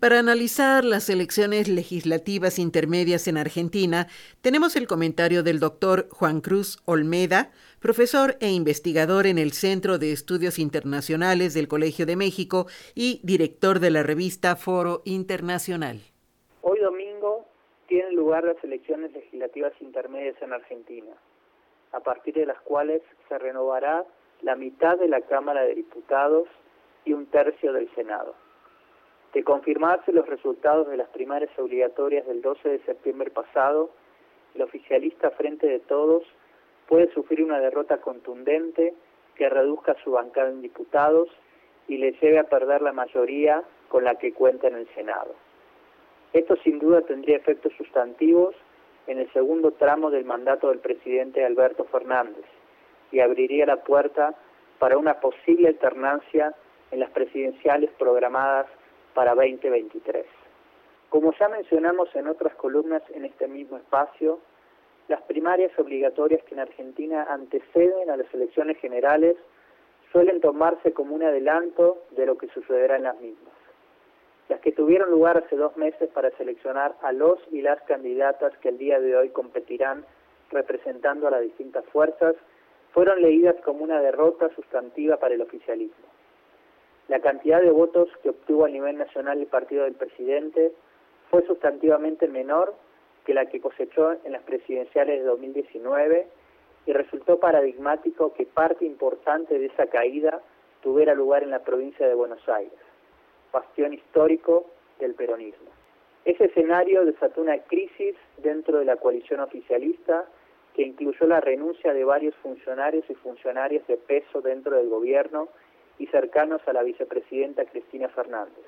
Para analizar las elecciones legislativas intermedias en Argentina, tenemos el comentario del doctor Juan Cruz Olmeda, profesor e investigador en el Centro de Estudios Internacionales del Colegio de México y director de la revista Foro Internacional. Hoy domingo tienen lugar las elecciones legislativas intermedias en Argentina, a partir de las cuales se renovará la mitad de la Cámara de Diputados y un tercio del Senado. De confirmarse los resultados de las primarias obligatorias del 12 de septiembre pasado, el oficialista Frente de Todos puede sufrir una derrota contundente que reduzca su bancada en diputados y le lleve a perder la mayoría con la que cuenta en el Senado. Esto sin duda tendría efectos sustantivos en el segundo tramo del mandato del presidente Alberto Fernández y abriría la puerta para una posible alternancia en las presidenciales programadas para 2023. Como ya mencionamos en otras columnas en este mismo espacio, las primarias obligatorias que en Argentina anteceden a las elecciones generales suelen tomarse como un adelanto de lo que sucederá en las mismas. Las que tuvieron lugar hace dos meses para seleccionar a los y las candidatas que el día de hoy competirán representando a las distintas fuerzas fueron leídas como una derrota sustantiva para el oficialismo. La cantidad de votos que obtuvo a nivel nacional el partido del presidente fue sustantivamente menor que la que cosechó en las presidenciales de 2019 y resultó paradigmático que parte importante de esa caída tuviera lugar en la provincia de Buenos Aires, bastión histórico del peronismo. Ese escenario desató una crisis dentro de la coalición oficialista que incluyó la renuncia de varios funcionarios y funcionarias de peso dentro del gobierno y cercanos a la vicepresidenta Cristina Fernández.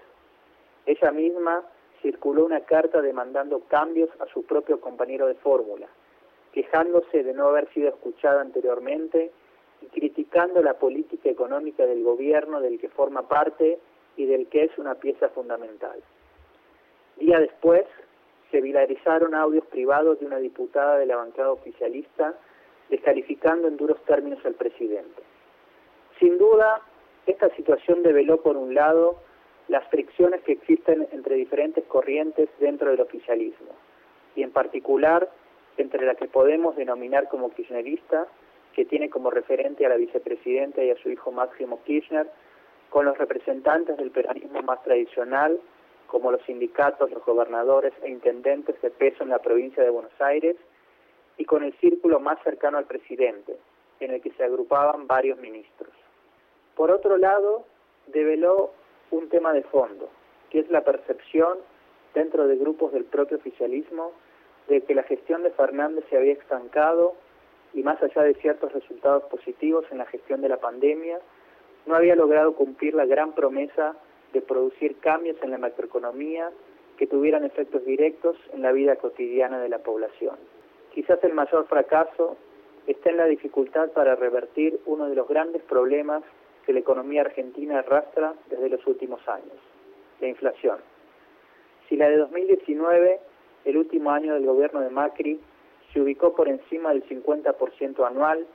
Ella misma circuló una carta demandando cambios a su propio compañero de fórmula, quejándose de no haber sido escuchada anteriormente y criticando la política económica del gobierno del que forma parte y del que es una pieza fundamental. Día después, se viralizaron audios privados de una diputada de la bancada oficialista descalificando en duros términos al presidente. Sin duda, esta situación develó, por un lado, las fricciones que existen entre diferentes corrientes dentro del oficialismo, y en particular entre la que podemos denominar como kirchnerista, que tiene como referente a la vicepresidenta y a su hijo Máximo Kirchner, con los representantes del peronismo más tradicional, como los sindicatos, los gobernadores e intendentes de peso en la provincia de Buenos Aires, y con el círculo más cercano al presidente, en el que se agrupaban varios ministros. Por otro lado, develó un tema de fondo, que es la percepción dentro de grupos del propio oficialismo de que la gestión de Fernández se había estancado y más allá de ciertos resultados positivos en la gestión de la pandemia, no había logrado cumplir la gran promesa de producir cambios en la macroeconomía que tuvieran efectos directos en la vida cotidiana de la población. Quizás el mayor fracaso está en la dificultad para revertir uno de los grandes problemas que la economía argentina arrastra desde los últimos años, la inflación. Si la de 2019, el último año del gobierno de Macri, se ubicó por encima del 50% anual,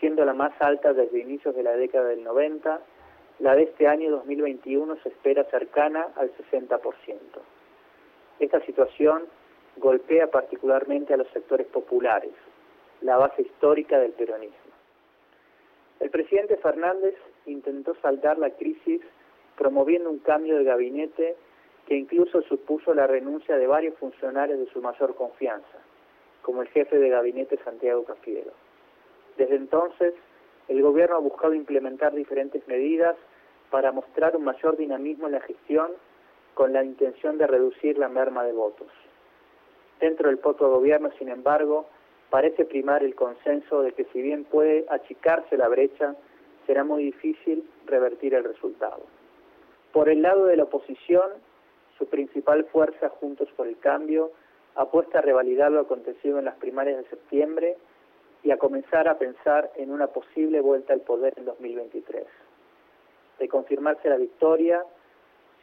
siendo la más alta desde inicios de la década del 90, la de este año 2021 se espera cercana al 60%. Esta situación golpea particularmente a los sectores populares, la base histórica del peronismo. El presidente Fernández intentó saldar la crisis promoviendo un cambio de gabinete que incluso supuso la renuncia de varios funcionarios de su mayor confianza, como el jefe de gabinete Santiago Cafiero. Desde entonces, el gobierno ha buscado implementar diferentes medidas para mostrar un mayor dinamismo en la gestión con la intención de reducir la merma de votos. Dentro del propio gobierno, sin embargo, parece primar el consenso de que si bien puede achicarse la brecha, será muy difícil revertir el resultado. Por el lado de la oposición, su principal fuerza, Juntos por el Cambio, apuesta a revalidar lo acontecido en las primarias de septiembre y a comenzar a pensar en una posible vuelta al poder en 2023. De confirmarse la victoria,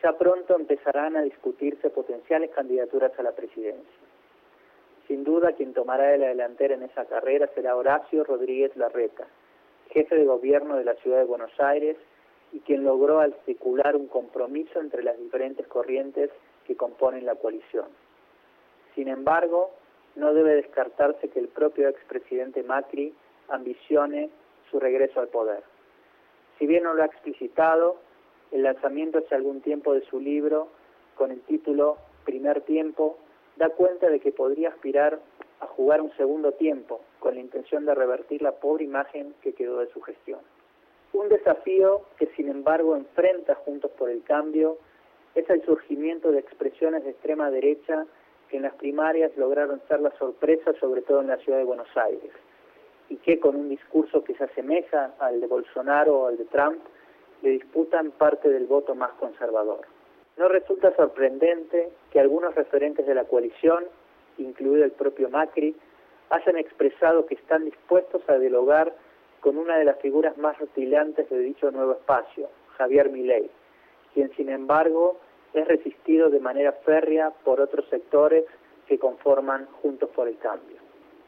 ya pronto empezarán a discutirse potenciales candidaturas a la presidencia. Sin duda, quien tomará la delantera en esa carrera será Horacio Rodríguez Larreta, jefe de gobierno de la ciudad de Buenos Aires y quien logró articular un compromiso entre las diferentes corrientes que componen la coalición. Sin embargo, no debe descartarse que el propio expresidente Macri ambicione su regreso al poder. Si bien no lo ha explicitado, el lanzamiento hace algún tiempo de su libro, con el título Primer Tiempo, da cuenta de que podría aspirar a jugar un segundo tiempo, con la intención de revertir la pobre imagen que quedó de su gestión. Un desafío que sin embargo enfrenta Juntos por el Cambio es el surgimiento de expresiones de extrema derecha que en las primarias lograron ser la sorpresa, sobre todo en la ciudad de Buenos Aires, y que con un discurso que se asemeja al de Bolsonaro o al de Trump, le disputan parte del voto más conservador. No resulta sorprendente que algunos referentes de la coalición, incluido el propio Macri, hayan expresado que están dispuestos a dialogar con una de las figuras más rutilantes de dicho nuevo espacio, Javier Milei, quien sin embargo es resistido de manera férrea por otros sectores que conforman Juntos por el Cambio.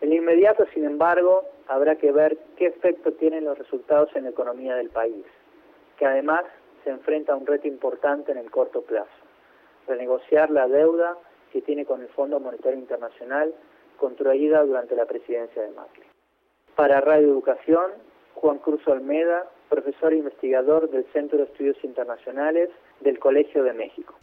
En inmediato, sin embargo, habrá que ver qué efecto tienen los resultados en la economía del país, que además se enfrenta a un reto importante en el corto plazo, renegociar la deuda que tiene con el Fondo Monetario Internacional contraída durante la presidencia de Macri. Para Radio Educación, Juan Cruz Olmeda, profesor e investigador del Centro de Estudios Internacionales del Colegio de México.